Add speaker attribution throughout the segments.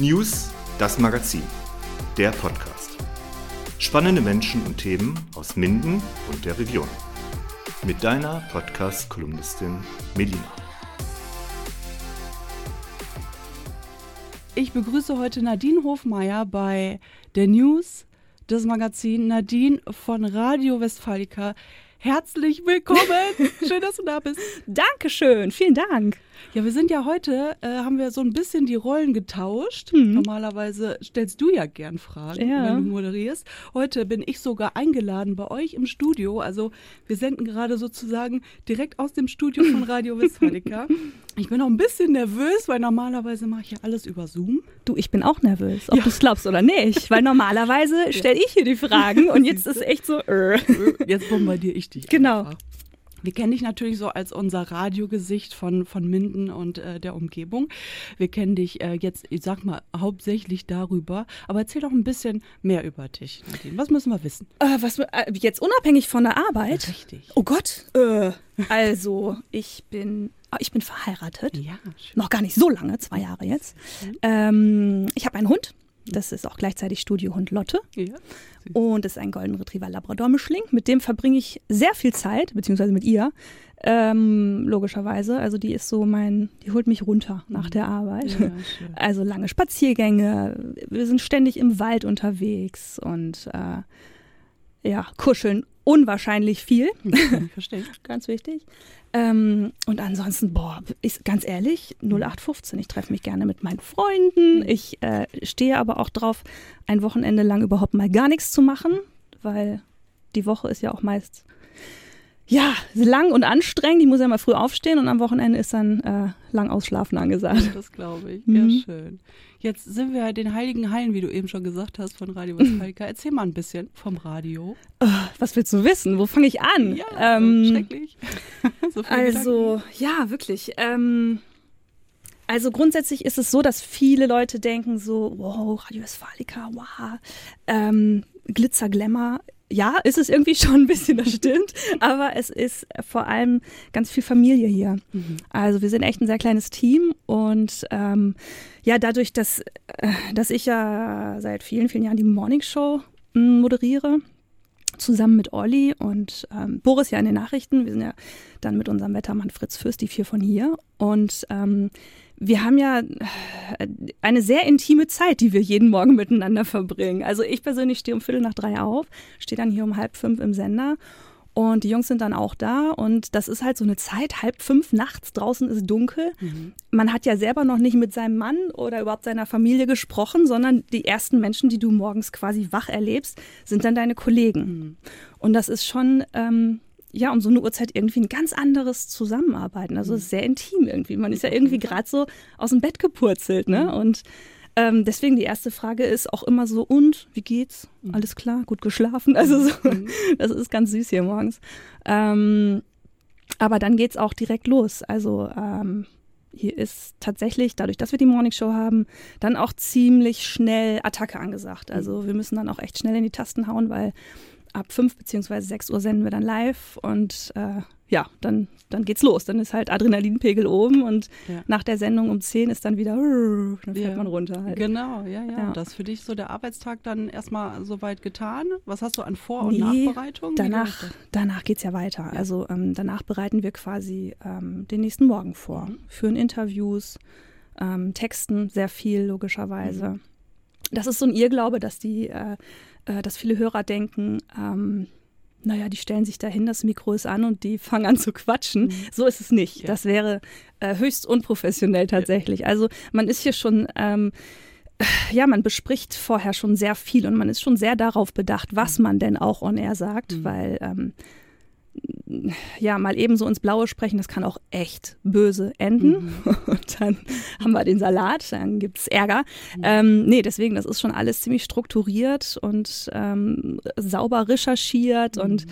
Speaker 1: News, das Magazin, der Podcast. Spannende Menschen und Themen aus Minden und der Region. Mit deiner Podcast-Kolumnistin Melina.
Speaker 2: Ich begrüße heute Nadine Hofmeier bei der News, das Magazin Nadine von Radio Westfalica. Herzlich willkommen. Schön, dass du da bist.
Speaker 3: Dankeschön. Vielen Dank.
Speaker 2: Ja, wir sind ja heute, äh, haben wir so ein bisschen die Rollen getauscht. Mhm. Normalerweise stellst du ja gern Fragen, ja. wenn du moderierst. Heute bin ich sogar eingeladen bei euch im Studio. Also wir senden gerade sozusagen direkt aus dem Studio von Radio Westfalica. Ich bin auch ein bisschen nervös, weil normalerweise mache ich ja alles über Zoom.
Speaker 3: Du, ich bin auch nervös, ob ja. du es glaubst oder nicht. Weil normalerweise stelle ich hier die Fragen und jetzt ist echt so. Äh.
Speaker 2: Jetzt bombardiere ich dich.
Speaker 3: Genau. Einfach.
Speaker 2: Wir kennen dich natürlich so als unser Radiogesicht von, von Minden und äh, der Umgebung. Wir kennen dich äh, jetzt, ich sag mal, hauptsächlich darüber. Aber erzähl doch ein bisschen mehr über dich, Nadine. Was müssen wir wissen?
Speaker 3: Äh, was, äh, jetzt unabhängig von der Arbeit?
Speaker 2: Richtig.
Speaker 3: Oh Gott. Äh, also, ich bin ah, ich bin verheiratet.
Speaker 2: Ja,
Speaker 3: schön. Noch gar nicht so lange, zwei Jahre jetzt. Mhm. Ähm, ich habe einen Hund. Das ist auch gleichzeitig Studiohund Lotte. Ja. Und ist ein Golden Retriever Labrador-Mischling. Mit dem verbringe ich sehr viel Zeit, beziehungsweise mit ihr, ähm, logischerweise. Also die ist so mein, die holt mich runter nach mhm. der Arbeit. Ja, also lange Spaziergänge, wir sind ständig im Wald unterwegs und äh, ja, kuscheln unwahrscheinlich viel.
Speaker 2: Verstehe.
Speaker 3: Ganz wichtig. Ähm, und ansonsten, boah, ist ganz ehrlich, 0815. Ich treffe mich gerne mit meinen Freunden. Ich äh, stehe aber auch drauf, ein Wochenende lang überhaupt mal gar nichts zu machen, weil die Woche ist ja auch meist ja, lang und anstrengend. Ich muss ja mal früh aufstehen und am Wochenende ist dann äh, lang ausschlafen angesagt.
Speaker 2: Das glaube ich. Mhm. Ja, schön. Jetzt sind wir den heiligen Hallen, wie du eben schon gesagt hast, von Radio Westfalika. Erzähl mal ein bisschen vom Radio.
Speaker 3: Oh, was willst du wissen? Wo fange ich an?
Speaker 2: Ja, ähm, schrecklich.
Speaker 3: so also, Gedanken. ja, wirklich. Ähm, also grundsätzlich ist es so, dass viele Leute denken so, wow, Radio Westfalica, wow, ähm, Glitzer, Glamour ja, ist es irgendwie schon ein bisschen, das stimmt. aber es ist vor allem ganz viel Familie hier. Mhm. Also wir sind echt ein sehr kleines Team und ähm, ja, dadurch, dass, äh, dass ich ja seit vielen, vielen Jahren die Morning Show hm, moderiere, zusammen mit Olli und ähm, Boris ja in den Nachrichten. Wir sind ja dann mit unserem Wettermann Fritz Fürst, die vier von hier. Und ähm, wir haben ja äh, eine sehr intime Zeit, die wir jeden Morgen miteinander verbringen. Also ich persönlich stehe um Viertel nach drei auf, stehe dann hier um halb fünf im Sender und die Jungs sind dann auch da und das ist halt so eine Zeit, halb fünf nachts, draußen ist dunkel. Mhm. Man hat ja selber noch nicht mit seinem Mann oder überhaupt seiner Familie gesprochen, sondern die ersten Menschen, die du morgens quasi wach erlebst, sind dann deine Kollegen. Mhm. Und das ist schon... Ähm, ja, um so eine Uhrzeit irgendwie ein ganz anderes Zusammenarbeiten. Also es ist sehr intim irgendwie. Man ist ja irgendwie gerade so aus dem Bett gepurzelt, ne? Mhm. Und ähm, deswegen die erste Frage ist auch immer so, und wie geht's? Mhm. Alles klar, gut geschlafen? Also so, mhm. das ist ganz süß hier morgens. Ähm, aber dann geht's auch direkt los. Also ähm, hier ist tatsächlich, dadurch, dass wir die Morningshow haben, dann auch ziemlich schnell Attacke angesagt. Also wir müssen dann auch echt schnell in die Tasten hauen, weil ab 5 bzw. 6 Uhr senden wir dann live und äh, ja, dann, dann geht's los. Dann ist halt Adrenalinpegel oben und ja. nach der Sendung um 10 ist dann wieder, dann fährt ja. man runter. Halt.
Speaker 2: Genau, ja, ja, ja. Das ist für dich so der Arbeitstag dann erstmal soweit getan. Was hast du an Vor- und nee, Nachbereitung?
Speaker 3: Danach, danach geht es ja weiter. Also ähm, danach bereiten wir quasi ähm, den nächsten Morgen vor. Mhm. Führen Interviews, ähm, texten sehr viel logischerweise. Mhm. Das ist so ein Irrglaube, dass die äh, äh, dass viele Hörer denken, ähm, naja, die stellen sich dahin, das Mikro ist an und die fangen an zu quatschen. Mhm. So ist es nicht. Ja. Das wäre äh, höchst unprofessionell tatsächlich. Ja. Also man ist hier schon, ähm, ja, man bespricht vorher schon sehr viel und man ist schon sehr darauf bedacht, was mhm. man denn auch on air sagt, mhm. weil ähm, ja, mal eben so ins Blaue sprechen, das kann auch echt böse enden. Mhm. Und dann haben wir den Salat, dann gibt es Ärger. Mhm. Ähm, nee, deswegen, das ist schon alles ziemlich strukturiert und ähm, sauber recherchiert mhm. und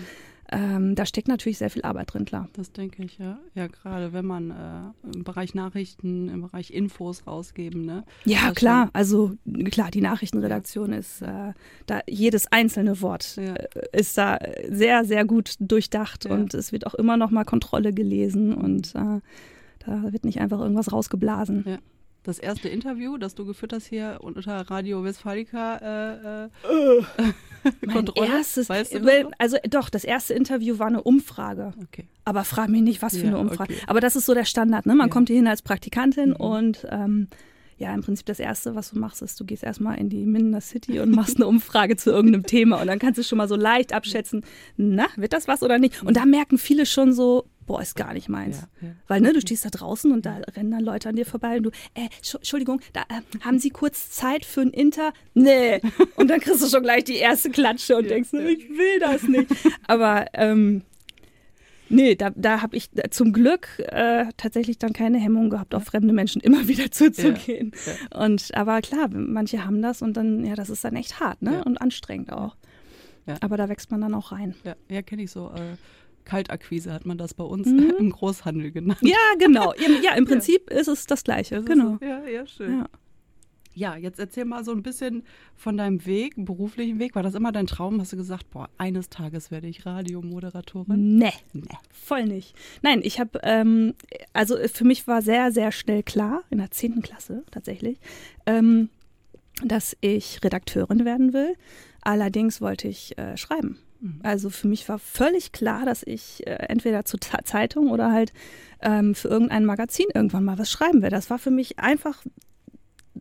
Speaker 3: ähm, da steckt natürlich sehr viel Arbeit drin, klar.
Speaker 2: Das denke ich, ja. Ja, gerade wenn man äh, im Bereich Nachrichten, im Bereich Infos rausgeben, ne?
Speaker 3: Ja, klar. Schon, also klar, die Nachrichtenredaktion ja. ist äh, da jedes einzelne Wort ja. äh, ist da sehr, sehr gut durchdacht ja. und es wird auch immer noch mal Kontrolle gelesen und äh, da wird nicht einfach irgendwas rausgeblasen.
Speaker 2: Ja. Das erste Interview, das du geführt hast hier unter Radio Westfalica äh, äh,
Speaker 3: Kontrolle? Erstes, weißt du also doch, das erste Interview war eine Umfrage. Okay. Aber frag mich nicht, was für ja, eine Umfrage. Okay. Aber das ist so der Standard, ne? Man ja. kommt hier hin als Praktikantin mhm. und ähm, ja, im Prinzip das Erste, was du machst, ist, du gehst erstmal in die Mindener City und machst eine Umfrage zu irgendeinem Thema und dann kannst du schon mal so leicht abschätzen, na, wird das was oder nicht? Und da merken viele schon so, boah, ist gar nicht meins. Ja, ja. Weil, ne, du stehst da draußen und da rennen dann Leute an dir vorbei und du, äh, Entschuldigung, da äh, haben Sie kurz Zeit für ein Inter? Nee. Und dann kriegst du schon gleich die erste Klatsche und ja, denkst, ich will das nicht. Aber ähm, Nee, da, da habe ich zum Glück äh, tatsächlich dann keine Hemmung gehabt, auf fremde Menschen immer wieder zuzugehen. Und aber klar, manche haben das und dann, ja, das ist dann echt hart, ne? Und anstrengend auch. Aber da wächst man dann auch rein.
Speaker 2: Ja, ja kenne ich so. Äh, Kaltakquise hat man das bei uns mhm. im Großhandel genannt.
Speaker 3: Ja, genau. Ja, im Prinzip ist es das Gleiche. Genau.
Speaker 2: ja, ja, schön. Ja, jetzt erzähl mal so ein bisschen von deinem Weg, beruflichen Weg. War das immer dein Traum? Hast du gesagt, boah, eines Tages werde ich Radiomoderatorin?
Speaker 3: Nee, nee. voll nicht. Nein, ich habe, ähm, also für mich war sehr, sehr schnell klar, in der 10. Klasse tatsächlich, ähm, dass ich Redakteurin werden will. Allerdings wollte ich äh, schreiben. Mhm. Also für mich war völlig klar, dass ich äh, entweder zur Zeitung oder halt ähm, für irgendein Magazin irgendwann mal was schreiben werde. Das war für mich einfach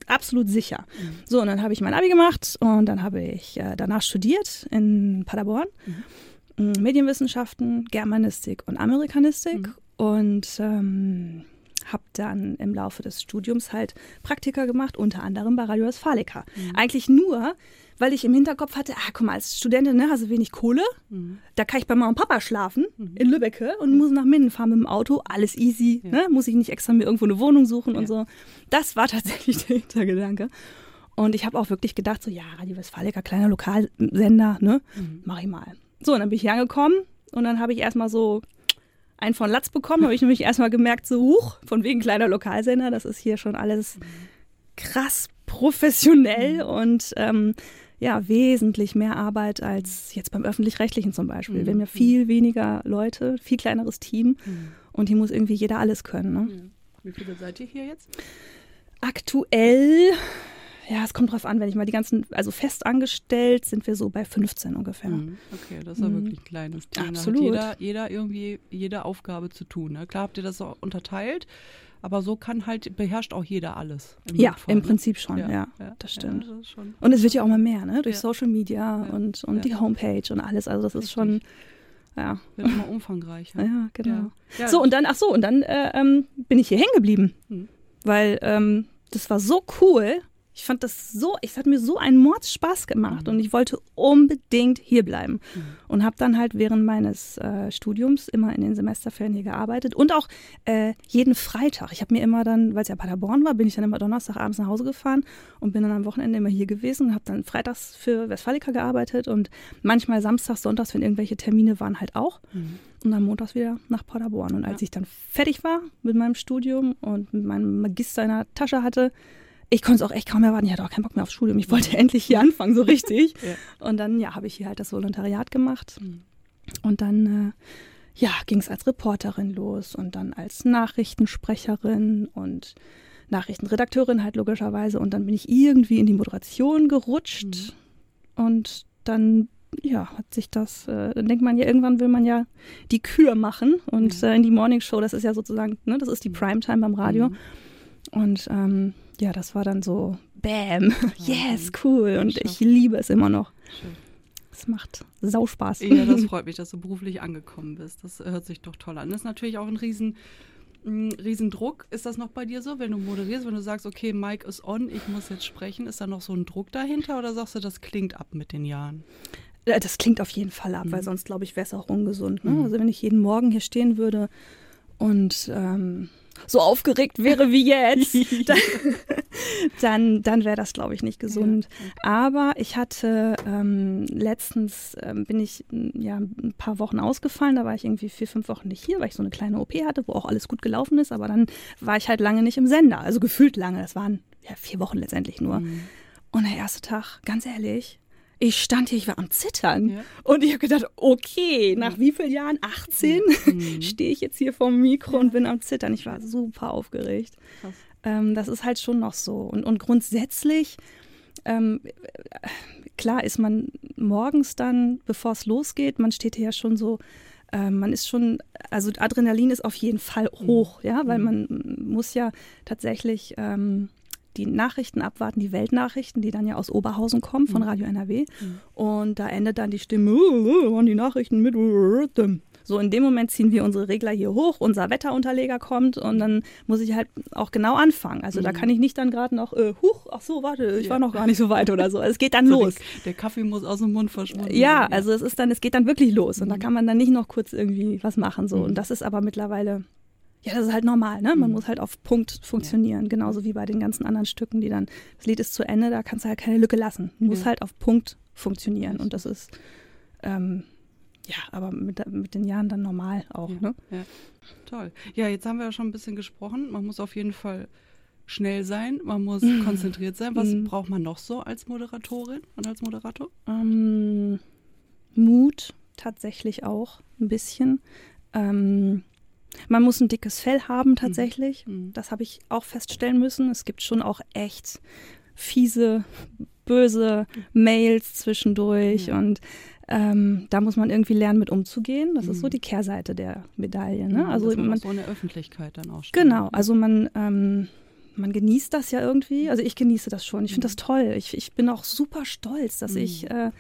Speaker 3: absolut sicher. Mhm. So, und dann habe ich mein Abi gemacht und dann habe ich äh, danach studiert in Paderborn. Mhm. Medienwissenschaften, Germanistik und Amerikanistik mhm. und ähm, habe dann im Laufe des Studiums halt Praktika gemacht, unter anderem bei Radio Westfalica. Mhm. Eigentlich nur, weil ich im Hinterkopf hatte, ah, guck mal, als Studentin ne, hast du wenig Kohle, mhm. da kann ich bei Mama und Papa schlafen mhm. in Lübbecke und muss nach Minden fahren mit dem Auto, alles easy, ja. ne? muss ich nicht extra mir irgendwo eine Wohnung suchen ja. und so. Das war tatsächlich der Hintergedanke. Und ich habe auch wirklich gedacht, so ja, Radio Westfalica, kleiner Lokalsender, ne, mhm. mach ich mal. So, und dann bin ich hier angekommen und dann habe ich erstmal so einen von Latz bekommen, habe ich nämlich erstmal gemerkt, so, huch, von wegen kleiner Lokalsender, das ist hier schon alles mhm. krass professionell mhm. und ähm, ja, wesentlich mehr Arbeit als jetzt beim Öffentlich-Rechtlichen zum Beispiel. Mhm. Wir haben ja viel weniger Leute, viel kleineres Team mhm. und hier muss irgendwie jeder alles können. Ne?
Speaker 2: Mhm. Wie viele seid ihr hier jetzt?
Speaker 3: Aktuell, ja, es kommt drauf an, wenn ich mal die ganzen, also fest angestellt sind wir so bei 15 ungefähr.
Speaker 2: Mhm. Okay, das ist ja mhm. wirklich ein kleines Team.
Speaker 3: Absolut.
Speaker 2: jeder, jeder irgendwie jede Aufgabe zu tun. Ne? Klar habt ihr das auch unterteilt. Aber so kann halt, beherrscht auch jeder alles.
Speaker 3: ja, Notfall, im ne? Prinzip schon, ja, ja, ja das stimmt. Ja, das und es wird ja auch mal mehr, ne? Durch Social Media und, und die Homepage und alles. Also das Richtig. ist schon, ja.
Speaker 2: Wird immer umfangreicher.
Speaker 3: Ja, genau. so, und dann, ach so, und dann äh, ähm, bin ich hier hängen geblieben. Hm. Weil ähm, das war so cool. Ich fand das so, es hat mir so einen Mordspaß gemacht mhm. und ich wollte unbedingt hier bleiben. Mhm. Und habe dann halt während meines äh, Studiums immer in den Semesterferien hier gearbeitet und auch äh, jeden Freitag. Ich habe mir immer dann, weil es ja Paderborn war, bin ich dann immer Donnerstagabends nach Hause gefahren und bin dann am Wochenende immer hier gewesen und habe dann freitags für Westfalica gearbeitet und manchmal samstags, sonntags, wenn irgendwelche Termine waren, halt auch. Mhm. Und dann montags wieder nach Paderborn. Und als ja. ich dann fertig war mit meinem Studium und mit meinem Magister in der Tasche hatte, ich konnte es auch echt kaum erwarten. Ich hatte auch keinen Bock mehr aufs Studium. Ich wollte endlich hier anfangen, so richtig. ja. Und dann, ja, habe ich hier halt das Volontariat gemacht. Mhm. Und dann, äh, ja, ging es als Reporterin los und dann als Nachrichtensprecherin und Nachrichtenredakteurin halt logischerweise. Und dann bin ich irgendwie in die Moderation gerutscht. Mhm. Und dann, ja, hat sich das, äh, dann denkt man ja, irgendwann will man ja die Kür machen. Und mhm. äh, in die Morning Show, das ist ja sozusagen, ne, das ist die mhm. Primetime beim Radio. Mhm. Und ähm, ja, das war dann so, bam, yes, cool. Und ich liebe es immer noch. Es macht Sauspaß.
Speaker 2: Ja, das freut mich, dass du beruflich angekommen bist. Das hört sich doch toll an. Das ist natürlich auch ein riesen, Riesendruck. Ist das noch bei dir so, wenn du moderierst, wenn du sagst, okay, Mike ist on, ich muss jetzt sprechen, ist da noch so ein Druck dahinter oder sagst du, das klingt ab mit den Jahren?
Speaker 3: Äh, das klingt auf jeden Fall ab, mhm. weil sonst, glaube ich, wäre es auch ungesund. Ne? Mhm. Also wenn ich jeden Morgen hier stehen würde und ähm, so aufgeregt wäre wie jetzt, dann, dann, dann wäre das, glaube ich, nicht gesund. Aber ich hatte ähm, letztens, ähm, bin ich ja ein paar Wochen ausgefallen, da war ich irgendwie vier, fünf Wochen nicht hier, weil ich so eine kleine OP hatte, wo auch alles gut gelaufen ist, aber dann war ich halt lange nicht im Sender, also gefühlt lange, das waren ja vier Wochen letztendlich nur. Mhm. Und der erste Tag, ganz ehrlich, ich stand hier, ich war am Zittern. Ja. Und ich habe gedacht, okay, nach wie vielen Jahren? 18? Mhm. Stehe ich jetzt hier vorm Mikro ja. und bin am Zittern. Ich war super aufgeregt. Ähm, das ist halt schon noch so. Und, und grundsätzlich, ähm, klar ist man morgens dann, bevor es losgeht, man steht ja schon so ähm, man ist schon, also Adrenalin ist auf jeden Fall mhm. hoch, ja, weil mhm. man muss ja tatsächlich ähm, die Nachrichten abwarten, die Weltnachrichten, die dann ja aus Oberhausen kommen von mhm. Radio NRW. Mhm. Und da endet dann die Stimme, oh, die Nachrichten mit. So, in dem Moment ziehen wir unsere Regler hier hoch, unser Wetterunterleger kommt und dann muss ich halt auch genau anfangen. Also mhm. da kann ich nicht dann gerade noch, äh, huch, ach so, warte, ich ja. war noch gar nicht so weit oder so. Es geht dann so los.
Speaker 2: Die, der Kaffee muss aus dem Mund verschwinden.
Speaker 3: Ja, also es ist dann, es geht dann wirklich los und mhm. da kann man dann nicht noch kurz irgendwie was machen. So. Mhm. Und das ist aber mittlerweile ja, das ist halt normal, ne? Man mhm. muss halt auf Punkt funktionieren, ja. genauso wie bei den ganzen anderen Stücken, die dann, das Lied ist zu Ende, da kannst du halt keine Lücke lassen. Du musst ja. halt auf Punkt funktionieren und das ist, ähm, ja, aber mit, mit den Jahren dann normal auch, ja. ne?
Speaker 2: Ja. Toll. Ja, jetzt haben wir ja schon ein bisschen gesprochen. Man muss auf jeden Fall schnell sein, man muss mhm. konzentriert sein. Was mhm. braucht man noch so als Moderatorin und als Moderator?
Speaker 3: Ähm, Mut tatsächlich auch ein bisschen. Ähm, man muss ein dickes Fell haben tatsächlich. Mhm. Das habe ich auch feststellen müssen. Es gibt schon auch echt fiese, böse Mails zwischendurch mhm. und ähm, da muss man irgendwie lernen, mit umzugehen. Das mhm. ist so mhm. die Kehrseite der Medaille. Ne?
Speaker 2: also man, man so in der Öffentlichkeit dann auch.
Speaker 3: Steht. Genau, also man ähm, man genießt das ja irgendwie. Also ich genieße das schon. Ich finde das mhm. toll. Ich, ich bin auch super stolz, dass mhm. ich äh,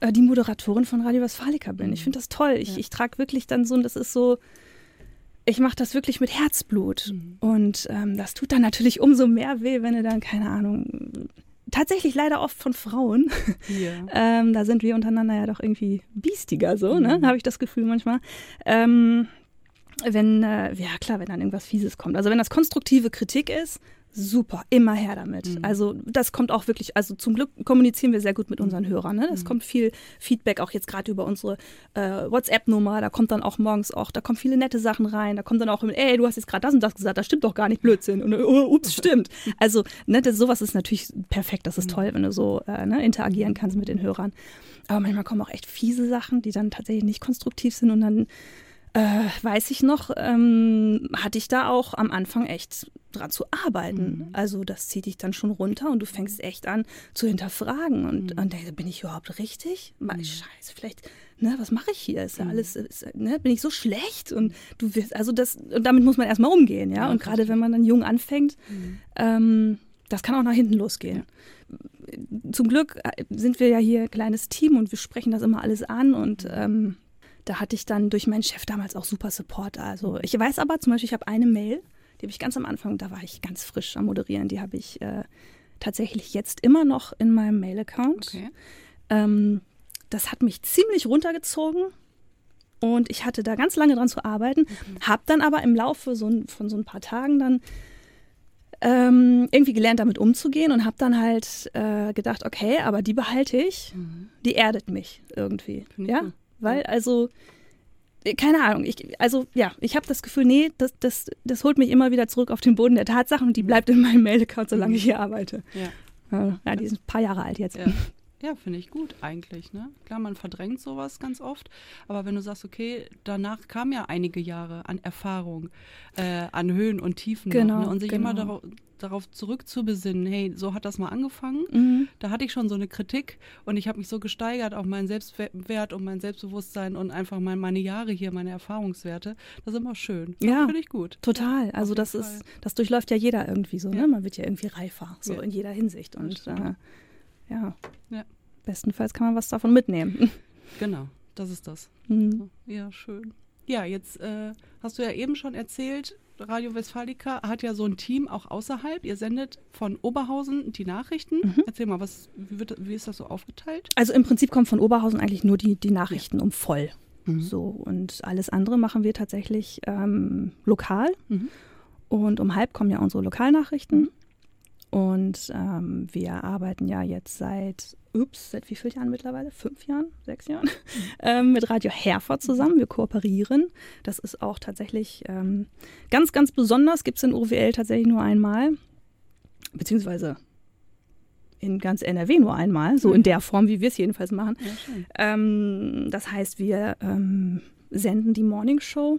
Speaker 3: äh, die Moderatorin von Radio Westfalica bin. Ich finde das toll. Ich, ja. ich trage wirklich dann so, das ist so, ich mache das wirklich mit Herzblut. Mhm. Und ähm, das tut dann natürlich umso mehr weh, wenn du dann, keine Ahnung, tatsächlich leider oft von Frauen. Yeah. ähm, da sind wir untereinander ja doch irgendwie biestiger so, ne? Mhm. Habe ich das Gefühl manchmal. Ähm, wenn, äh, ja klar, wenn dann irgendwas Fieses kommt. Also wenn das konstruktive Kritik ist, super, immer her damit. Mhm. Also das kommt auch wirklich, also zum Glück kommunizieren wir sehr gut mit unseren Hörern. Ne? Es mhm. kommt viel Feedback, auch jetzt gerade über unsere äh, WhatsApp-Nummer, da kommt dann auch morgens auch, da kommen viele nette Sachen rein, da kommt dann auch, ey, du hast jetzt gerade das und das gesagt, das stimmt doch gar nicht, Blödsinn. Und oh, ups, stimmt. Also ne, das, sowas ist natürlich perfekt, das ist mhm. toll, wenn du so äh, ne, interagieren kannst mit den Hörern. Aber manchmal kommen auch echt fiese Sachen, die dann tatsächlich nicht konstruktiv sind und dann äh, weiß ich noch, ähm, hatte ich da auch am Anfang echt dran zu arbeiten. Mhm. Also das zieht dich dann schon runter und du fängst echt an zu hinterfragen und, mhm. und denkst, bin ich überhaupt richtig? Mhm. Scheiße, vielleicht, ne, was mache ich hier? Ist ja mhm. alles, ist, ne, bin ich so schlecht? Und du wirst, also das, und damit muss man erstmal umgehen, ja. ja und gerade wenn man dann jung anfängt, mhm. ähm, das kann auch nach hinten losgehen. Ja. Zum Glück äh, sind wir ja hier ein kleines Team und wir sprechen das immer alles an und mhm. ähm, da hatte ich dann durch meinen Chef damals auch super Support. Also ich weiß aber zum Beispiel, ich habe eine Mail, die habe ich ganz am Anfang, da war ich ganz frisch am Moderieren, die habe ich äh, tatsächlich jetzt immer noch in meinem Mail-Account. Okay. Ähm, das hat mich ziemlich runtergezogen und ich hatte da ganz lange dran zu arbeiten, mhm. habe dann aber im Laufe so von so ein paar Tagen dann ähm, irgendwie gelernt, damit umzugehen und habe dann halt äh, gedacht, okay, aber die behalte ich, mhm. die erdet mich irgendwie. Ja, cool. Weil, also, äh, keine Ahnung, ich, also ja, ich habe das Gefühl, nee, das, das, das holt mich immer wieder zurück auf den Boden der Tatsachen und die bleibt in meinem Mail-Account, solange ich hier arbeite. Ja. Ja, die sind ein paar Jahre alt jetzt.
Speaker 2: Ja. Ja, finde ich gut eigentlich. Ne? Klar, man verdrängt sowas ganz oft, aber wenn du sagst, okay, danach kamen ja einige Jahre an Erfahrung, äh, an Höhen und Tiefen
Speaker 3: genau,
Speaker 2: noch, ne? und sich
Speaker 3: genau.
Speaker 2: immer darauf, darauf zurückzubesinnen, hey, so hat das mal angefangen. Mhm. Da hatte ich schon so eine Kritik und ich habe mich so gesteigert auf meinen Selbstwert und mein Selbstbewusstsein und einfach mal meine Jahre hier, meine Erfahrungswerte. Das ist immer schön.
Speaker 3: Ja,
Speaker 2: finde ich gut.
Speaker 3: Total. Also das ist, das durchläuft ja jeder irgendwie so. Ne? Ja. Ne? Man wird ja irgendwie reifer, so ja. in jeder Hinsicht und äh, ja. ja. Bestenfalls kann man was davon mitnehmen.
Speaker 2: Genau, das ist das. Mhm. Ja, schön. Ja, jetzt äh, hast du ja eben schon erzählt, Radio Westfalica hat ja so ein Team auch außerhalb. Ihr sendet von Oberhausen die Nachrichten. Mhm. Erzähl mal, was, wie, wird, wie, ist das so aufgeteilt?
Speaker 3: Also im Prinzip kommen von Oberhausen eigentlich nur die, die Nachrichten ja. um voll. Mhm. So, und alles andere machen wir tatsächlich ähm, lokal. Mhm. Und um halb kommen ja unsere Lokalnachrichten. Und ähm, wir arbeiten ja jetzt seit, ups, seit wie vielen Jahren mittlerweile? Fünf Jahren? Sechs Jahren? Mhm. ähm, mit Radio Herford zusammen. Wir kooperieren. Das ist auch tatsächlich ähm, ganz, ganz besonders. Gibt es in OWL tatsächlich nur einmal. Beziehungsweise in ganz NRW nur einmal. So in mhm. der Form, wie wir es jedenfalls machen. Ja, ähm, das heißt, wir ähm, senden die Morning Show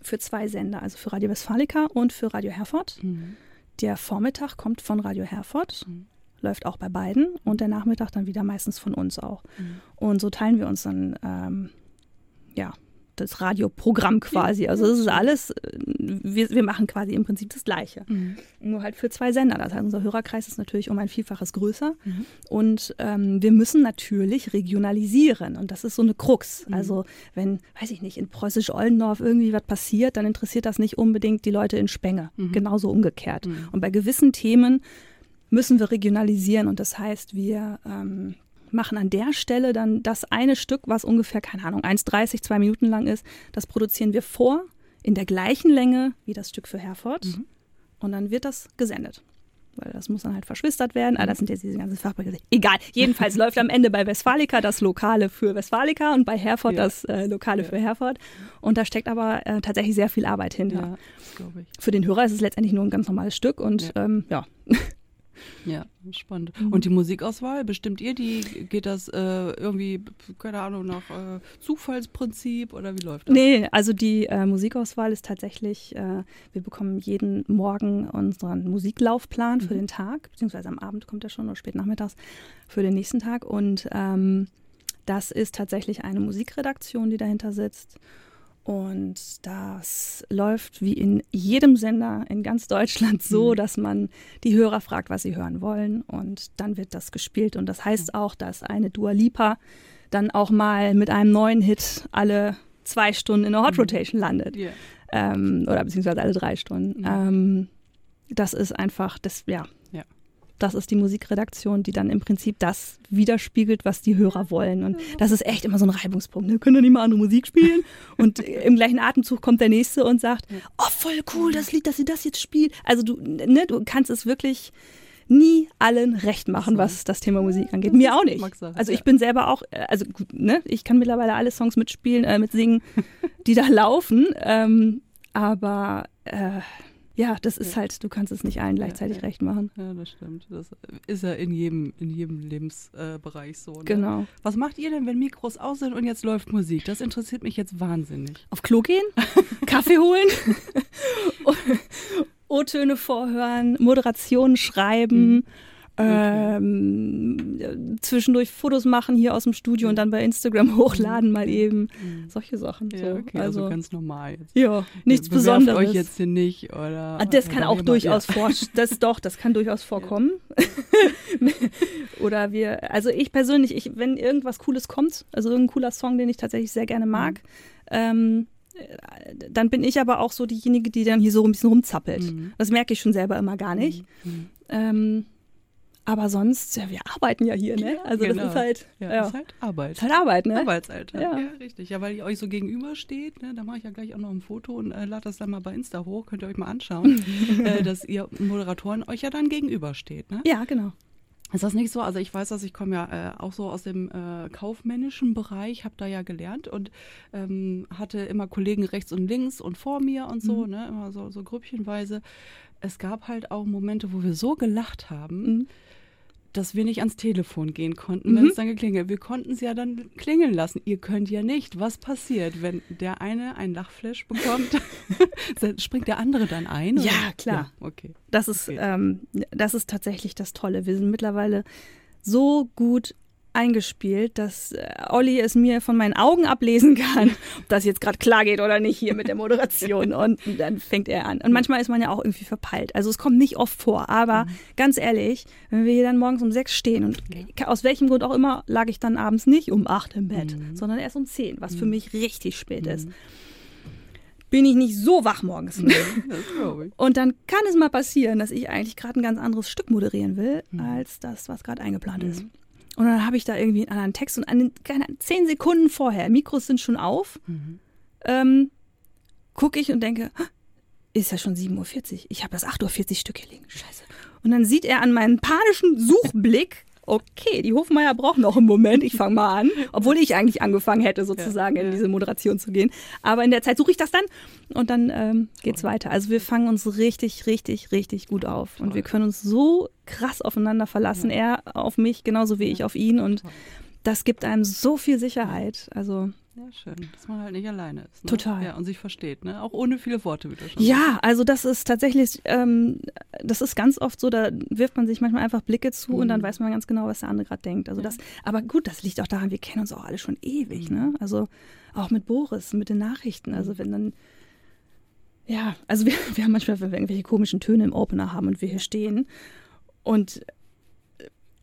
Speaker 3: für zwei Sender. Also für Radio Westfalica und für Radio Herford. Mhm der Vormittag kommt von Radio Herford. Mhm läuft auch bei beiden und der Nachmittag dann wieder meistens von uns auch. Mhm. Und so teilen wir uns dann ähm, ja das Radioprogramm quasi. Also das ist alles, äh, wir, wir machen quasi im Prinzip das Gleiche. Mhm. Nur halt für zwei Sender. Das heißt, unser Hörerkreis ist natürlich um ein Vielfaches größer. Mhm. Und ähm, wir müssen natürlich regionalisieren. Und das ist so eine Krux. Mhm. Also wenn, weiß ich nicht, in Preußisch-Oldendorf irgendwie was passiert, dann interessiert das nicht unbedingt die Leute in Spenge. Mhm. Genauso umgekehrt. Mhm. Und bei gewissen Themen müssen wir regionalisieren. Und das heißt, wir ähm, machen an der Stelle dann das eine Stück, was ungefähr, keine Ahnung, 1,30, zwei Minuten lang ist, das produzieren wir vor, in der gleichen Länge wie das Stück für Herford. Mhm. Und dann wird das gesendet. Weil das muss dann halt verschwistert werden. Ah, das sind jetzt diese ganzen Fachbegriffe. Egal. Jedenfalls läuft am Ende bei Westfalica das Lokale für Westfalica und bei Herford ja. das äh, Lokale ja. für Herford. Und da steckt aber äh, tatsächlich sehr viel Arbeit hinter. Ja, Für den Hörer ist es letztendlich nur ein ganz normales Stück und ähm, ja.
Speaker 2: Spannend. Mhm. Und die Musikauswahl, bestimmt ihr die? Geht das äh, irgendwie, keine Ahnung, nach äh, Zufallsprinzip oder wie läuft das?
Speaker 3: Nee, also die äh, Musikauswahl ist tatsächlich, äh, wir bekommen jeden Morgen unseren Musiklaufplan mhm. für den Tag, beziehungsweise am Abend kommt er schon oder spät nachmittags für den nächsten Tag. Und ähm, das ist tatsächlich eine Musikredaktion, die dahinter sitzt. Und das läuft wie in jedem Sender in ganz Deutschland so, mhm. dass man die Hörer fragt, was sie hören wollen. Und dann wird das gespielt. Und das heißt auch, dass eine Dua Lipa dann auch mal mit einem neuen Hit alle zwei Stunden in der Hot mhm. Rotation landet. Yeah. Ähm, oder beziehungsweise alle drei Stunden. Mhm. Ähm, das ist einfach, das, ja, das ist die Musikredaktion, die dann im Prinzip das widerspiegelt, was die Hörer wollen. Und das ist echt immer so ein Reibungspunkt. Ne? Können wir nicht mal andere Musik spielen? Und im gleichen Atemzug kommt der Nächste und sagt, oh, voll cool, das Lied, dass sie das jetzt spielt. Also du, ne, du kannst es wirklich nie allen recht machen, was das Thema Musik angeht. Mir auch nicht. Also ich bin selber auch, äh, also ne, ich kann mittlerweile alle Songs mitspielen, äh, mitsingen, die da laufen. Ähm, aber äh, ja, das ist halt, du kannst es nicht allen gleichzeitig ja, ja. recht machen.
Speaker 2: Ja, das stimmt. Das ist ja in jedem, in jedem Lebensbereich so. Ne?
Speaker 3: Genau.
Speaker 2: Was macht ihr denn, wenn Mikros aus sind und jetzt läuft Musik? Das interessiert mich jetzt wahnsinnig.
Speaker 3: Auf Klo gehen, Kaffee holen, O-Töne vorhören, Moderationen schreiben. Mhm ähm, zwischendurch Fotos machen hier aus dem Studio und dann bei Instagram mhm. hochladen mal eben. Mhm. Solche Sachen.
Speaker 2: Ja, okay, also, also, ganz normal. Jetzt.
Speaker 3: Ja, nichts Bewerft Besonderes.
Speaker 2: euch jetzt hier nicht oder.
Speaker 3: Ah, das kann auch durchaus ja. vor, das doch, das kann durchaus vorkommen. oder wir, also ich persönlich, ich, wenn irgendwas Cooles kommt, also irgendein cooler Song, den ich tatsächlich sehr gerne mag, mhm. ähm, dann bin ich aber auch so diejenige, die dann hier so ein bisschen rumzappelt. Mhm. Das merke ich schon selber immer gar nicht. Mhm. Ähm, aber sonst, ja, wir arbeiten ja hier, ne? Also genau. das ist halt,
Speaker 2: ja, ja. Ist halt Arbeit.
Speaker 3: Ist halt Arbeit, ne?
Speaker 2: Arbeitsalltag, ja. ja, richtig. Ja, weil ihr euch so gegenübersteht, ne? Da mache ich ja gleich auch noch ein Foto und äh, lade das dann mal bei Insta hoch, könnt ihr euch mal anschauen, äh, dass ihr Moderatoren euch ja dann gegenübersteht, ne?
Speaker 3: Ja, genau.
Speaker 2: Ist das nicht so? Also ich weiß, dass ich komme ja äh, auch so aus dem äh, kaufmännischen Bereich, habe da ja gelernt und ähm, hatte immer Kollegen rechts und links und vor mir und so, mhm. ne, immer so, so grüppchenweise. Es gab halt auch Momente, wo wir so gelacht haben. Mhm dass wir nicht ans Telefon gehen konnten, wenn mhm. es dann geklingelt. Wir konnten es ja dann klingeln lassen. Ihr könnt ja nicht. Was passiert, wenn der eine einen Lachflash bekommt? Springt der andere dann ein?
Speaker 3: Oder? Ja, klar. Ja, okay. Das ist, okay. ähm, das ist tatsächlich das Tolle. Wir sind mittlerweile so gut eingespielt, dass äh, Olli es mir von meinen Augen ablesen kann, ob das jetzt gerade klar geht oder nicht hier mit der Moderation. Und dann fängt er an. Und manchmal ist man ja auch irgendwie verpeilt. Also es kommt nicht oft vor. Aber mhm. ganz ehrlich, wenn wir hier dann morgens um sechs stehen und aus welchem Grund auch immer lag ich dann abends nicht um acht im Bett, mhm. sondern erst um zehn, was mhm. für mich richtig spät ist mhm. bin ich nicht so wach morgens. Mhm, und dann kann es mal passieren, dass ich eigentlich gerade ein ganz anderes Stück moderieren will, mhm. als das, was gerade eingeplant mhm. ist. Und dann habe ich da irgendwie einen anderen Text und an den, keine, zehn Sekunden vorher, Mikros sind schon auf, mhm. ähm, gucke ich und denke, ist ja schon 7.40 Uhr. Ich habe das 8.40 Uhr Stück hier liegen. Scheiße. Und dann sieht er an meinem panischen Suchblick, okay, die Hofmeier braucht noch einen Moment, ich fange mal an, obwohl ich eigentlich angefangen hätte, sozusagen ja, ja. in diese Moderation zu gehen. Aber in der Zeit suche ich das dann und dann ähm, es weiter. Also wir fangen uns richtig, richtig, richtig gut auf Toll. und wir können uns so krass aufeinander verlassen. Ja. Er auf mich, genauso wie ich auf ihn und das gibt einem so viel Sicherheit. Also
Speaker 2: Ja, schön, dass man halt nicht alleine ist. Ne?
Speaker 3: Total.
Speaker 2: Ja, und sich versteht, ne? Auch ohne viele Worte, wie du schon
Speaker 3: Ja, also das ist tatsächlich, ähm, das ist ganz oft so, da wirft man sich manchmal einfach Blicke zu mhm. und dann mhm. weiß man ganz genau, was der andere gerade denkt. Also ja. das, aber gut, das liegt auch daran, wir kennen uns auch alle schon ewig, mhm. ne? Also auch mit Boris, mit den Nachrichten. Also wenn dann ja, also wir, wir haben manchmal, wenn wir irgendwelche komischen Töne im Opener haben und wir hier stehen und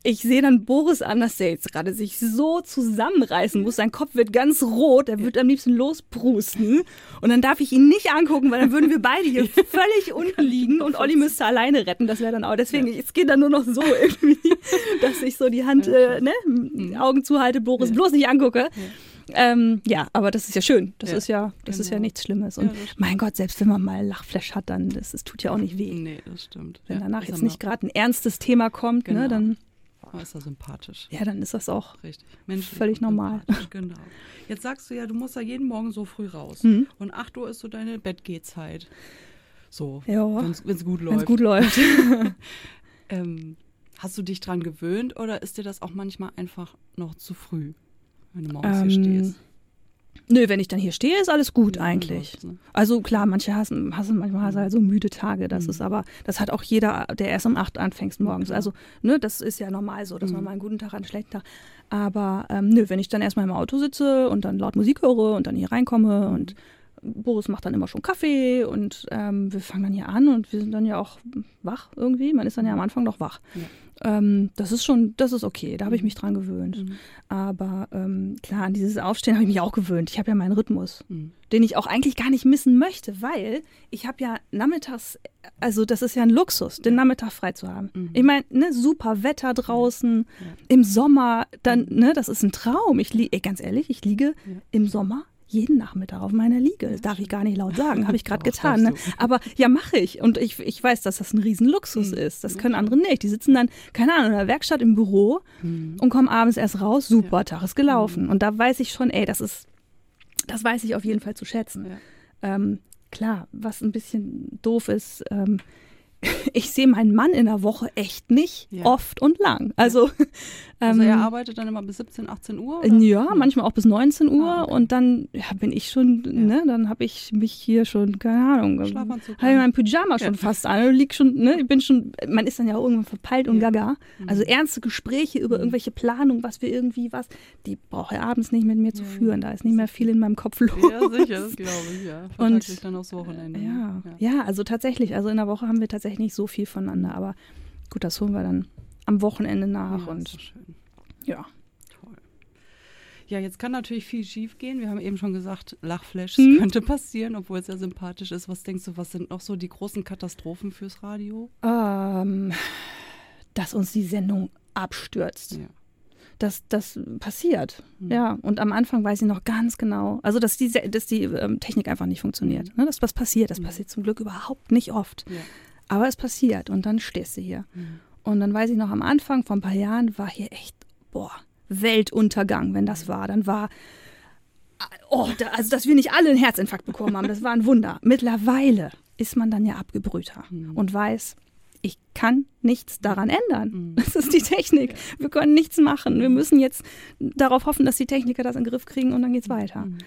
Speaker 3: ich sehe dann Boris an, dass der jetzt gerade sich so zusammenreißen muss. Sein Kopf wird ganz rot, er wird am liebsten losprusten. Und dann darf ich ihn nicht angucken, weil dann würden wir beide hier völlig unten liegen und Olli müsste alleine retten. Das wäre dann auch. Deswegen, es geht dann nur noch so irgendwie, dass ich so die Hand, äh, ne, mhm. Augen zuhalte, Boris bloß nicht angucke. Ähm, ja, aber das ist ja schön. Das ja, ist ja, das genau. ist ja genau. nichts Schlimmes. Und ja, mein Gott, selbst wenn man mal Lachflash hat, dann das, das tut ja auch nicht weh.
Speaker 2: Nee, das stimmt.
Speaker 3: Wenn ja, danach jetzt nicht gerade ein ernstes Thema kommt, ne, genau. ne, dann.
Speaker 2: Aber ist das sympathisch.
Speaker 3: Ja, dann ist das auch
Speaker 2: Richtig.
Speaker 3: völlig normal.
Speaker 2: Genau. Jetzt sagst du ja, du musst ja jeden Morgen so früh raus. Mhm. Und 8 Uhr ist so deine Bettgehzeit. So, wenn es gut läuft. Wenn
Speaker 3: es gut läuft.
Speaker 2: ähm, hast du dich dran gewöhnt oder ist dir das auch manchmal einfach noch zu früh? wenn du morgens ähm, hier stehst?
Speaker 3: Nö, wenn ich dann hier stehe, ist alles gut eigentlich. Also klar, manche hassen, hassen manchmal halt so müde Tage. Das mhm. ist aber, das hat auch jeder, der erst um acht anfängt morgens. Also, ne, das ist ja normal so, dass mhm. man mal einen guten Tag hat, einen schlechten Tag. Aber ähm, nö, wenn ich dann erstmal im Auto sitze und dann laut Musik höre und dann hier reinkomme und Boris macht dann immer schon Kaffee und ähm, wir fangen dann hier an und wir sind dann ja auch wach irgendwie. Man ist dann ja am Anfang noch wach. Ja. Ähm, das ist schon, das ist okay, da habe ich mhm. mich dran gewöhnt. Mhm. Aber ähm, klar, an dieses Aufstehen habe ich mich auch gewöhnt. Ich habe ja meinen Rhythmus, mhm. den ich auch eigentlich gar nicht missen möchte, weil ich habe ja nachmittags, also das ist ja ein Luxus, den Nachmittag frei zu haben. Mhm. Ich meine, ne, super Wetter draußen, ja. im Sommer, dann, mhm. ne, das ist ein Traum. Ich liege, ganz ehrlich, ich liege ja. im Sommer jeden Nachmittag auf meiner Liege. Das darf ich gar nicht laut sagen, habe ich gerade getan. Ne? Aber ja, mache ich. Und ich, ich weiß, dass das ein Riesenluxus mhm. ist. Das können andere nicht. Die sitzen dann, keine Ahnung, in der Werkstatt im Büro mhm. und kommen abends erst raus. Super, ja. Tag ist gelaufen. Mhm. Und da weiß ich schon, ey, das ist, das weiß ich auf jeden Fall zu schätzen. Ja. Ähm, klar, was ein bisschen doof ist, ähm, ich sehe meinen Mann in der Woche echt nicht ja. oft und lang. Also,
Speaker 2: also ähm, er arbeitet dann immer bis 17, 18 Uhr?
Speaker 3: Oder? Ja, manchmal auch bis 19 Uhr ah, okay. und dann ja, bin ich schon, ja. ne, dann habe ich mich hier schon, keine Ahnung, habe ich mein Pyjama schon fast an, lieg schon, ne, ich bin schon, man ist dann ja auch irgendwann verpeilt und gaga. Mhm. Also ernste Gespräche über mhm. irgendwelche Planungen, was wir irgendwie was, die brauche ich abends nicht mit mir zu führen. Da ist nicht mehr viel in meinem Kopf los.
Speaker 2: Ja, sicher, das glaube ich, ja. Und dann aufs Wochenende.
Speaker 3: Ja, ja, also tatsächlich, also in der Woche haben wir tatsächlich tatsächlich nicht so viel voneinander. Aber gut, das holen wir dann am Wochenende nach. Ja, und ja.
Speaker 2: Toll. Ja, jetzt kann natürlich viel schief gehen. Wir haben eben schon gesagt, Lachflash hm. könnte passieren, obwohl es ja sympathisch ist. Was denkst du, was sind noch so die großen Katastrophen fürs Radio?
Speaker 3: Ähm, dass uns die Sendung abstürzt. Ja. Das, das passiert. Mhm. Ja, und am Anfang weiß ich noch ganz genau, also dass die, dass die ähm, Technik einfach nicht funktioniert. Mhm. Ne, dass was passiert, das mhm. passiert zum Glück überhaupt nicht oft. Ja. Aber es passiert und dann stehst du hier. Mhm. Und dann weiß ich noch, am Anfang, vor ein paar Jahren, war hier echt, boah, Weltuntergang, wenn das war. Dann war, oh, da, also dass wir nicht alle einen Herzinfarkt bekommen haben, das war ein Wunder. Mittlerweile ist man dann ja abgebrühter mhm. und weiß, ich kann nichts daran ändern. Mhm. Das ist die Technik. Wir können nichts machen. Wir müssen jetzt darauf hoffen, dass die Techniker das in den Griff kriegen und dann geht's weiter. Mhm.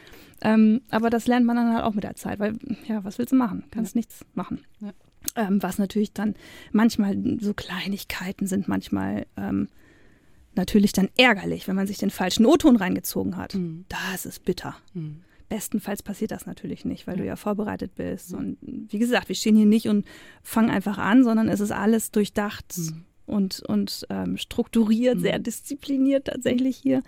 Speaker 3: Ähm, aber das lernt man dann halt auch mit der Zeit, weil, ja, was willst du machen? Kannst ja. nichts machen. Ja. Ähm, was natürlich dann manchmal so Kleinigkeiten sind, manchmal ähm, natürlich dann ärgerlich, wenn man sich den falschen O-Ton reingezogen hat. Mhm. Das ist bitter. Mhm. Bestenfalls passiert das natürlich nicht, weil ja. du ja vorbereitet bist. Mhm. Und wie gesagt, wir stehen hier nicht und fangen einfach an, sondern es ist alles durchdacht mhm. und, und ähm, strukturiert, mhm. sehr diszipliniert tatsächlich hier.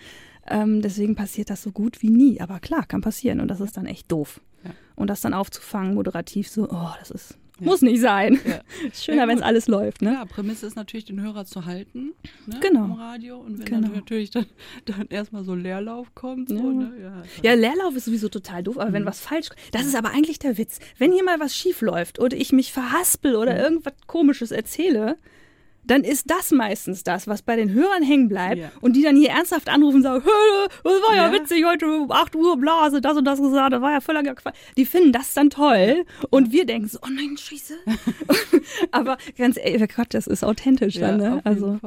Speaker 3: Ähm, deswegen passiert das so gut wie nie. Aber klar, kann passieren und das ist dann echt doof. Ja. Und das dann aufzufangen, moderativ so, oh, das ist. Muss nicht sein. Ja. Schöner, wenn es alles läuft. Ne?
Speaker 2: Ja, Prämisse ist natürlich, den Hörer zu halten ne,
Speaker 3: genau.
Speaker 2: im Radio. Und wenn genau. dann natürlich dann, dann erstmal so Leerlauf kommt. So, ne?
Speaker 3: ja, ja, Leerlauf ist sowieso total doof, aber mhm. wenn was falsch Das ist aber eigentlich der Witz. Wenn hier mal was schief läuft oder ich mich verhaspel oder mhm. irgendwas Komisches erzähle, dann ist das meistens das, was bei den Hörern hängen bleibt ja. und die dann hier ernsthaft anrufen und sagen, das war ja, ja, witzig, heute um 8 Uhr Blase, das und das gesagt, das war ja voller Quatsch. Die finden das dann toll und wir denken so, oh nein, scheiße. Aber ganz ehrlich, oh Gott, das ist authentisch ja, dann, ne? also,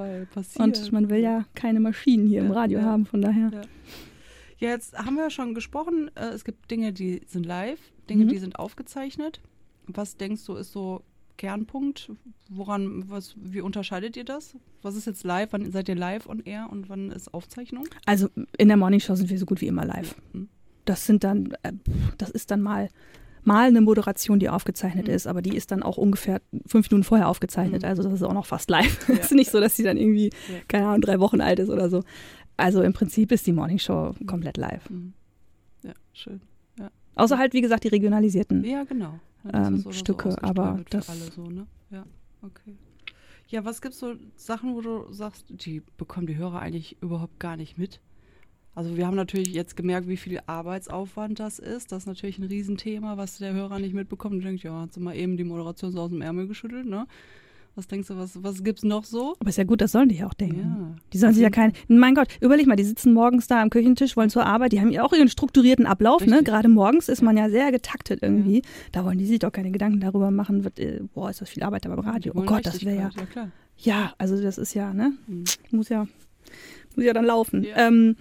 Speaker 3: Und man will ja keine Maschinen hier im Radio haben, von daher.
Speaker 2: Ja, jetzt haben wir schon gesprochen, äh, es gibt Dinge, die sind live, Dinge, mhm. die sind aufgezeichnet. Was denkst du, ist so Kernpunkt? Woran, was, wie unterscheidet ihr das? Was ist jetzt live? Wann seid ihr live on air und wann ist Aufzeichnung?
Speaker 3: Also in der Morning Show sind wir so gut wie immer live. Mhm. Das sind dann, äh, das ist dann mal mal eine Moderation, die aufgezeichnet mhm. ist, aber die ist dann auch ungefähr fünf Minuten vorher aufgezeichnet. Mhm. Also das ist auch noch fast live. Es ja. ist nicht so, dass sie dann irgendwie, ja. keine Ahnung, drei Wochen alt ist oder so. Also im Prinzip ist die Morning Show mhm. komplett live.
Speaker 2: Mhm. Ja, schön. Ja.
Speaker 3: Außer halt, wie gesagt, die regionalisierten
Speaker 2: ja, genau.
Speaker 3: Ähm, Stücke. So aber das.
Speaker 2: alle so, ne? Ja, okay. Ja, was gibt es so Sachen, wo du sagst, die bekommen die Hörer eigentlich überhaupt gar nicht mit? Also wir haben natürlich jetzt gemerkt, wie viel Arbeitsaufwand das ist. Das ist natürlich ein Riesenthema, was der Hörer nicht mitbekommt und denkt, ja, hat sie mal eben die Moderation so aus dem Ärmel geschüttelt, ne? Was denkst du, was, was es noch so?
Speaker 3: Aber ist ja gut, das sollen die ja auch denken. Ja. Die sollen sich ja kein. Mein Gott, überleg mal, die sitzen morgens da am Küchentisch, wollen zur Arbeit, die haben ja auch ihren strukturierten Ablauf, ne? Richtig. ne? Gerade morgens ist man ja sehr getaktet irgendwie. Ja. Da wollen die sich doch keine Gedanken darüber machen, wird, äh, boah, ist das viel Arbeit beim Radio. Oh Gott, das wäre ja. Ja, ja, also das ist ja, ne? Mhm. Muss ja, muss ja dann laufen. Ähm,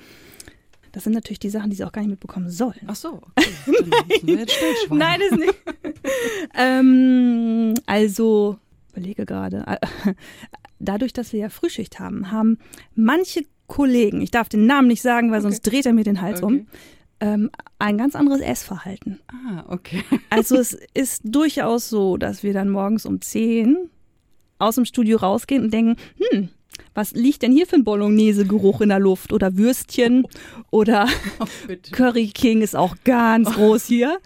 Speaker 3: das sind natürlich die Sachen, die sie auch gar nicht mitbekommen sollen.
Speaker 2: Ach so. Okay.
Speaker 3: Nein, ist nicht. ähm, also, überlege gerade. Dadurch, dass wir ja Frühschicht haben, haben manche Kollegen, ich darf den Namen nicht sagen, weil okay. sonst dreht er mir den Hals okay. um, ähm, ein ganz anderes Essverhalten.
Speaker 2: Ah, okay.
Speaker 3: Also es ist durchaus so, dass wir dann morgens um 10 aus dem Studio rausgehen und denken, hm, was liegt denn hier für ein Bolognese-Geruch in der Luft? Oder Würstchen oder oh, Curry King ist auch ganz groß hier.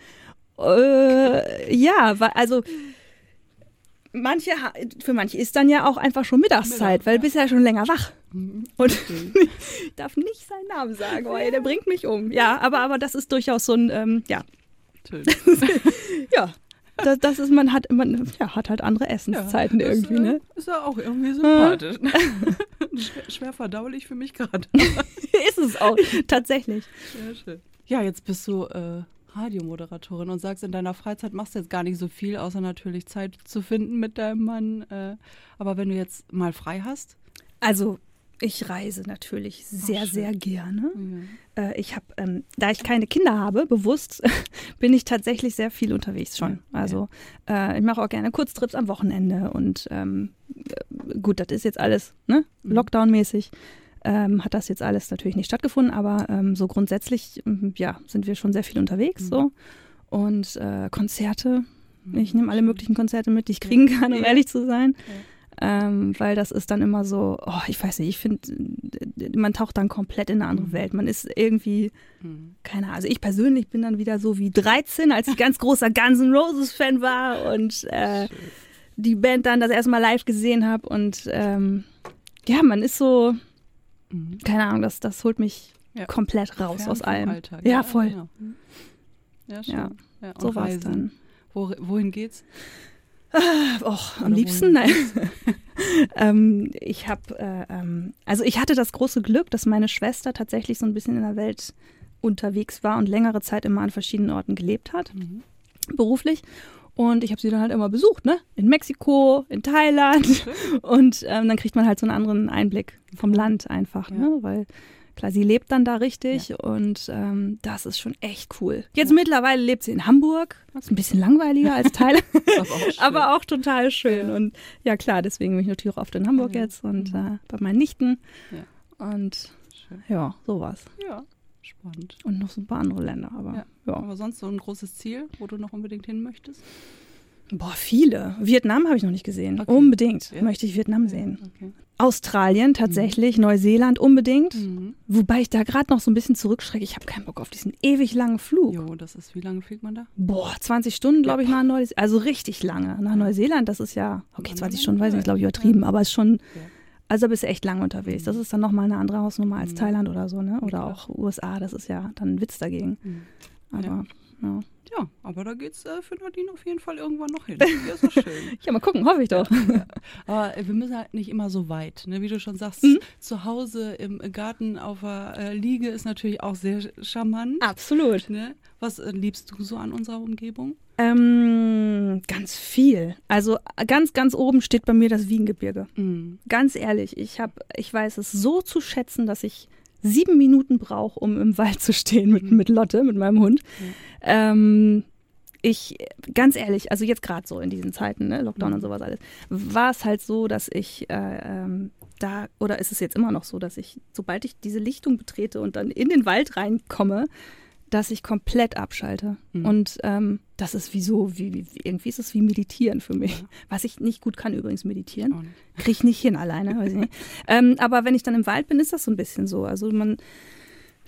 Speaker 3: Äh, ja, also manche, für manche ist dann ja auch einfach schon Mittagszeit, Mittag, weil du bist ja schon länger wach. Mhm. Und ich darf nicht seinen Namen sagen, weil der bringt mich um. Ja, aber, aber das ist durchaus so ein, ähm, ja. ja, das, das, ist, man hat, man ja, hat halt andere Essenszeiten ja, irgendwie, ne?
Speaker 2: Ist ja auch irgendwie sympathisch. schwer, schwer verdaulich für mich gerade.
Speaker 3: ist es auch, tatsächlich.
Speaker 2: Sehr schön. Ja, jetzt bist du äh, Radiomoderatorin und sagst, in deiner Freizeit machst du jetzt gar nicht so viel, außer natürlich Zeit zu finden mit deinem Mann. Äh, aber wenn du jetzt mal frei hast?
Speaker 3: Also ich reise natürlich sehr, Ach, sehr gerne. Mhm. Äh, ich habe, ähm, da ich keine Kinder habe, bewusst, bin ich tatsächlich sehr viel unterwegs schon. Also äh, ich mache auch gerne Kurztrips am Wochenende und ähm, äh, gut, das ist jetzt alles ne? Mhm. Lockdown-mäßig. Ähm, hat das jetzt alles natürlich nicht stattgefunden, aber ähm, so grundsätzlich, ja, sind wir schon sehr viel unterwegs mhm. so. Und äh, Konzerte, mhm. ich nehme alle möglichen Konzerte mit, die ich kriegen kann, um ehrlich zu sein. Ähm, weil das ist dann immer so, oh, ich weiß nicht, ich finde, man taucht dann komplett in eine andere mhm. Welt. Man ist irgendwie, mhm. keine Ahnung, also ich persönlich bin dann wieder so wie 13, als ich ganz großer Guns N' Roses Fan war und äh, die Band dann das erste Mal live gesehen habe und ähm, ja, man ist so, mhm. keine Ahnung, das, das holt mich ja. komplett raus Fern aus allem. Alltag. Ja, voll. Genau.
Speaker 2: Ja, ja, ja so war es dann. Wo, wohin geht's?
Speaker 3: Och, am liebsten, nein. ähm, ich habe, äh, ähm, also ich hatte das große Glück, dass meine Schwester tatsächlich so ein bisschen in der Welt unterwegs war und längere Zeit immer an verschiedenen Orten gelebt hat, mhm. beruflich. Und ich habe sie dann halt immer besucht, ne? In Mexiko, in Thailand. Und ähm, dann kriegt man halt so einen anderen Einblick vom Land einfach, ja. ne? Weil Klar, sie lebt dann da richtig ja. und ähm, das ist schon echt cool. Jetzt ja. mittlerweile lebt sie in Hamburg. Das ist ein bisschen langweiliger als auch aber auch total schön. Und ja, klar, deswegen bin ich natürlich auch oft in Hamburg jetzt und mhm. äh, bei meinen Nichten. Und schön. ja, sowas.
Speaker 2: Ja. Spannend.
Speaker 3: Und noch so ein paar andere Länder, aber ja.
Speaker 2: Aber sonst so ein großes Ziel, wo du noch unbedingt hin möchtest?
Speaker 3: Boah, viele. Vietnam habe ich noch nicht gesehen. Okay. Unbedingt ja. möchte ich Vietnam sehen. Okay. Australien tatsächlich, mhm. Neuseeland unbedingt. Mhm. Wobei ich da gerade noch so ein bisschen zurückschrecke. Ich habe keinen Bock auf diesen ewig langen Flug.
Speaker 2: Jo, das ist, wie lange fliegt man da?
Speaker 3: Boah, 20 Stunden, glaube ich, nach Neuseeland. Also richtig lange. Nach Neuseeland, das ist ja, okay, 20 Stunden weiß ich nicht, glaube ich, übertrieben, aber es ist schon, also da bist du echt lange unterwegs. Das mhm. ist dann nochmal eine andere Hausnummer als mhm. Thailand oder so, ne? Oder auch USA, das ist ja dann ein Witz dagegen. Mhm. Aber, ja.
Speaker 2: Ja, aber da geht es äh, für Nadine auf jeden Fall irgendwann noch hin. Ja, ist doch schön.
Speaker 3: ja, mal gucken, hoffe ich doch. Ja,
Speaker 2: aber äh, wir müssen halt nicht immer so weit. Ne? Wie du schon sagst, mhm. zu Hause im Garten auf der äh, Liege ist natürlich auch sehr charmant.
Speaker 3: Absolut.
Speaker 2: Ne? Was äh, liebst du so an unserer Umgebung?
Speaker 3: Ähm, ganz viel. Also ganz, ganz oben steht bei mir das Wiegengebirge. Mhm. Ganz ehrlich, ich habe, ich weiß es so zu schätzen, dass ich sieben Minuten brauche, um im Wald zu stehen mit, mhm. mit Lotte, mit meinem Hund. Ja. Ähm, ich, ganz ehrlich, also jetzt gerade so in diesen Zeiten, ne, Lockdown mhm. und sowas alles, war es halt so, dass ich äh, ähm, da, oder ist es jetzt immer noch so, dass ich, sobald ich diese Lichtung betrete und dann in den Wald reinkomme, dass ich komplett abschalte. Mhm. Und ähm, das ist wie so, wie, wie, irgendwie ist es wie Meditieren für mich. Ja. Was ich nicht gut kann übrigens meditieren. Kriege ich nicht hin alleine, weiß ich nicht. ähm, aber wenn ich dann im Wald bin, ist das so ein bisschen so. Also man,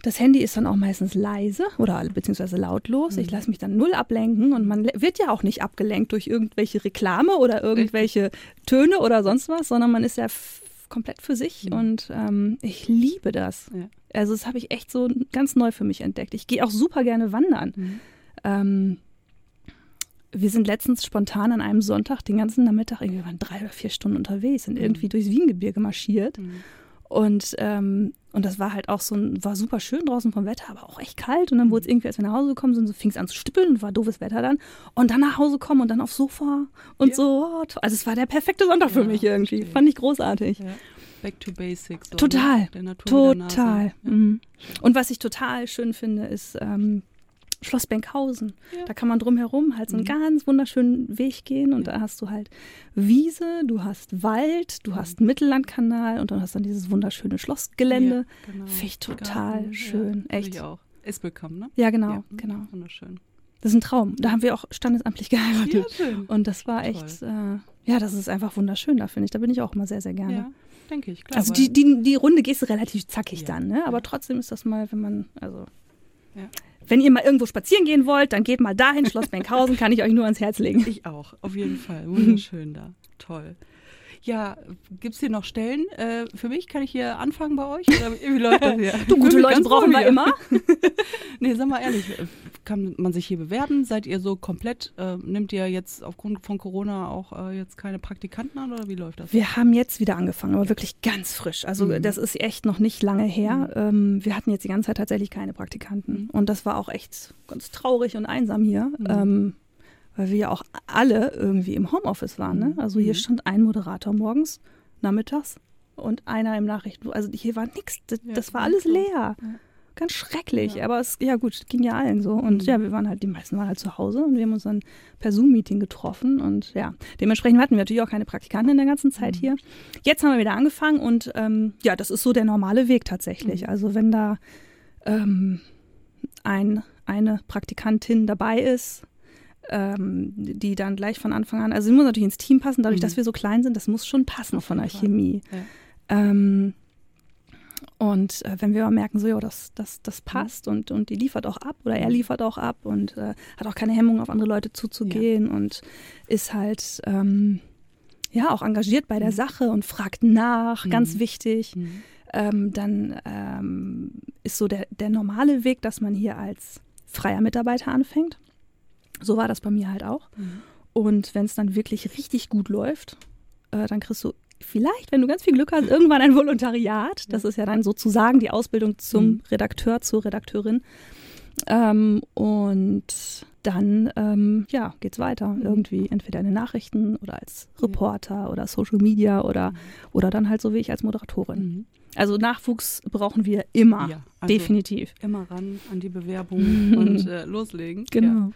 Speaker 3: das Handy ist dann auch meistens leise oder beziehungsweise lautlos. Mhm. Ich lasse mich dann null ablenken und man wird ja auch nicht abgelenkt durch irgendwelche Reklame oder irgendwelche Töne oder sonst was, sondern man ist ja komplett für sich mhm. und ähm, ich liebe das. Ja. Also das habe ich echt so ganz neu für mich entdeckt. Ich gehe auch super gerne wandern. Mhm. Ähm, wir sind letztens spontan an einem Sonntag den ganzen Nachmittag, irgendwie waren drei oder vier Stunden unterwegs, sind mhm. irgendwie durchs Wiengebirge marschiert. Mhm. Und, ähm, und das war halt auch so ein, war super schön draußen vom Wetter, aber auch echt kalt. Und dann wurde es mhm. irgendwie, als wir nach Hause gekommen sind, so fing es an zu stippeln und war doofes Wetter dann. Und dann nach Hause kommen und dann aufs Sofa und ja. so. Also es war der perfekte Sonntag für mich irgendwie. Fand ich großartig. Ja.
Speaker 2: Back to Basics. So
Speaker 3: total. total. Ja. Mhm. Und was ich total schön finde, ist ähm, Schloss Benkhausen. Ja. Da kann man drumherum halt so einen mhm. ganz wunderschönen Weg gehen und ja. da hast du halt Wiese, du hast Wald, du mhm. hast Mittellandkanal und dann hast dann dieses wunderschöne Schlossgelände. Ja, genau. Finde ich total Garten. schön. Echt.
Speaker 2: Ich auch. Ist bekommen, ne?
Speaker 3: Ja, genau, genau. Wunderschön. Das ist ein Traum. Da haben wir auch standesamtlich geheiratet. Ja. Und das war echt, äh, ja, das ist einfach wunderschön, da finde ich. Da bin ich auch immer sehr, sehr gerne.
Speaker 2: Denke ich,
Speaker 3: klar. Also die, die, die Runde gehst du relativ zackig ja. dann, ne? Aber trotzdem ist das mal, wenn man, also. Ja. Wenn ihr mal irgendwo spazieren gehen wollt, dann geht mal dahin, Schloss Benkhausen, kann ich euch nur ans Herz legen.
Speaker 2: Ich auch, auf jeden Fall. Wunderschön da. Toll. Ja, gibt es hier noch Stellen? Äh, für mich kann ich hier anfangen bei euch? Oder wie läuft das hier?
Speaker 3: du, gute Leute brauchen wir immer.
Speaker 2: nee, sag mal ehrlich, kann man sich hier bewerben? Seid ihr so komplett, äh, nimmt ihr jetzt aufgrund von Corona auch äh, jetzt keine Praktikanten an oder wie läuft das?
Speaker 3: Wir haben jetzt wieder angefangen, aber wirklich ganz frisch. Also mhm. das ist echt noch nicht lange her. Mhm. Ähm, wir hatten jetzt die ganze Zeit tatsächlich keine Praktikanten. Mhm. Und das war auch echt ganz traurig und einsam hier. Mhm. Ähm, weil wir ja auch alle irgendwie im Homeoffice waren. Ne? Also hier mhm. stand ein Moderator morgens, nachmittags und einer im Nachrichten. Also hier war nichts, das, ja, das war alles leer. Ja. Ganz schrecklich, ja. aber es, ja gut, ging ja allen so. Und mhm. ja, wir waren halt, die meisten waren halt zu Hause und wir haben uns dann per Zoom-Meeting getroffen und ja, dementsprechend hatten wir natürlich auch keine Praktikanten in der ganzen Zeit mhm. hier. Jetzt haben wir wieder angefangen und ähm, ja, das ist so der normale Weg tatsächlich. Mhm. Also wenn da ähm, ein, eine Praktikantin dabei ist, ähm, die dann gleich von Anfang an, also sie muss natürlich ins Team passen, dadurch, mhm. dass wir so klein sind, das muss schon passen von der. Chemie. Ja. Ähm, und äh, wenn wir aber merken, so, ja, das, das, das mhm. passt mhm. und, und die liefert auch ab oder er mhm. liefert auch ab und äh, hat auch keine Hemmung, auf andere Leute zuzugehen ja. und ist halt ähm, ja auch engagiert bei der mhm. Sache und fragt nach, ganz wichtig. Mhm. Ähm, dann ähm, ist so der, der normale Weg, dass man hier als freier Mitarbeiter anfängt. So war das bei mir halt auch. Mhm. Und wenn es dann wirklich richtig gut läuft, äh, dann kriegst du vielleicht, wenn du ganz viel Glück hast, irgendwann ein Volontariat. Das ist ja dann sozusagen die Ausbildung zum mhm. Redakteur, zur Redakteurin. Ähm, und dann ähm, ja, geht's weiter. Mhm. Irgendwie entweder in den Nachrichten oder als Reporter oder Social Media oder, mhm. oder dann halt so wie ich als Moderatorin. Also Nachwuchs brauchen wir immer, ja, also definitiv.
Speaker 2: Immer ran an die Bewerbung und äh, loslegen.
Speaker 3: Genau. Ja.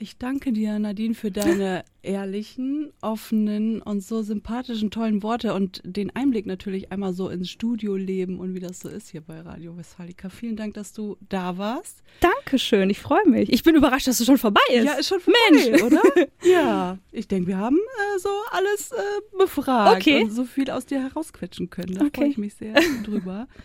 Speaker 2: Ich danke dir, Nadine, für deine ehrlichen, offenen und so sympathischen, tollen Worte und den Einblick natürlich einmal so ins Studioleben und wie das so ist hier bei Radio Westfalica. Vielen Dank, dass du da warst.
Speaker 3: Dankeschön, ich freue mich. Ich bin überrascht, dass es schon vorbei ist.
Speaker 2: Ja, ist schon vorbei, Mensch. oder? ja, ich denke, wir haben äh, so alles äh, befragt okay. und so viel aus dir herausquetschen können. Da okay. freue ich mich sehr drüber.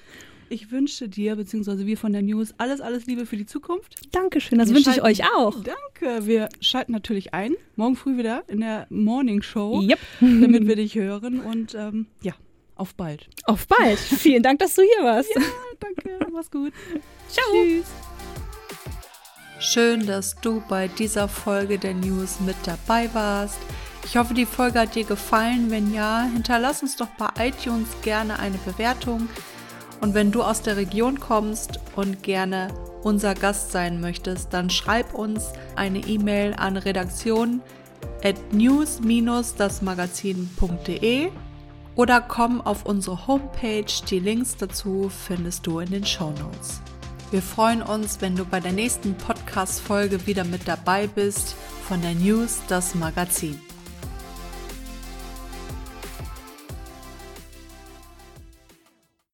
Speaker 2: Ich wünsche dir, beziehungsweise wir von der News, alles, alles Liebe für die Zukunft.
Speaker 3: Dankeschön, das wir wünsche ich euch auch.
Speaker 2: Danke. Wir schalten natürlich ein, morgen früh wieder in der Morning Show,
Speaker 3: yep.
Speaker 2: damit wir dich hören. Und ähm, ja, auf bald.
Speaker 3: Auf bald. Vielen Dank, dass du hier warst.
Speaker 2: Ja, danke. Mach's gut.
Speaker 3: Ciao. Tschüss.
Speaker 4: Schön, dass du bei dieser Folge der News mit dabei warst. Ich hoffe, die Folge hat dir gefallen. Wenn ja, hinterlass uns doch bei iTunes gerne eine Bewertung. Und wenn du aus der Region kommst und gerne unser Gast sein möchtest, dann schreib uns eine E-Mail an redaktion at news-dasmagazin.de oder komm auf unsere Homepage. Die Links dazu findest du in den Show Notes. Wir freuen uns, wenn du bei der nächsten Podcast-Folge wieder mit dabei bist von der News das Magazin.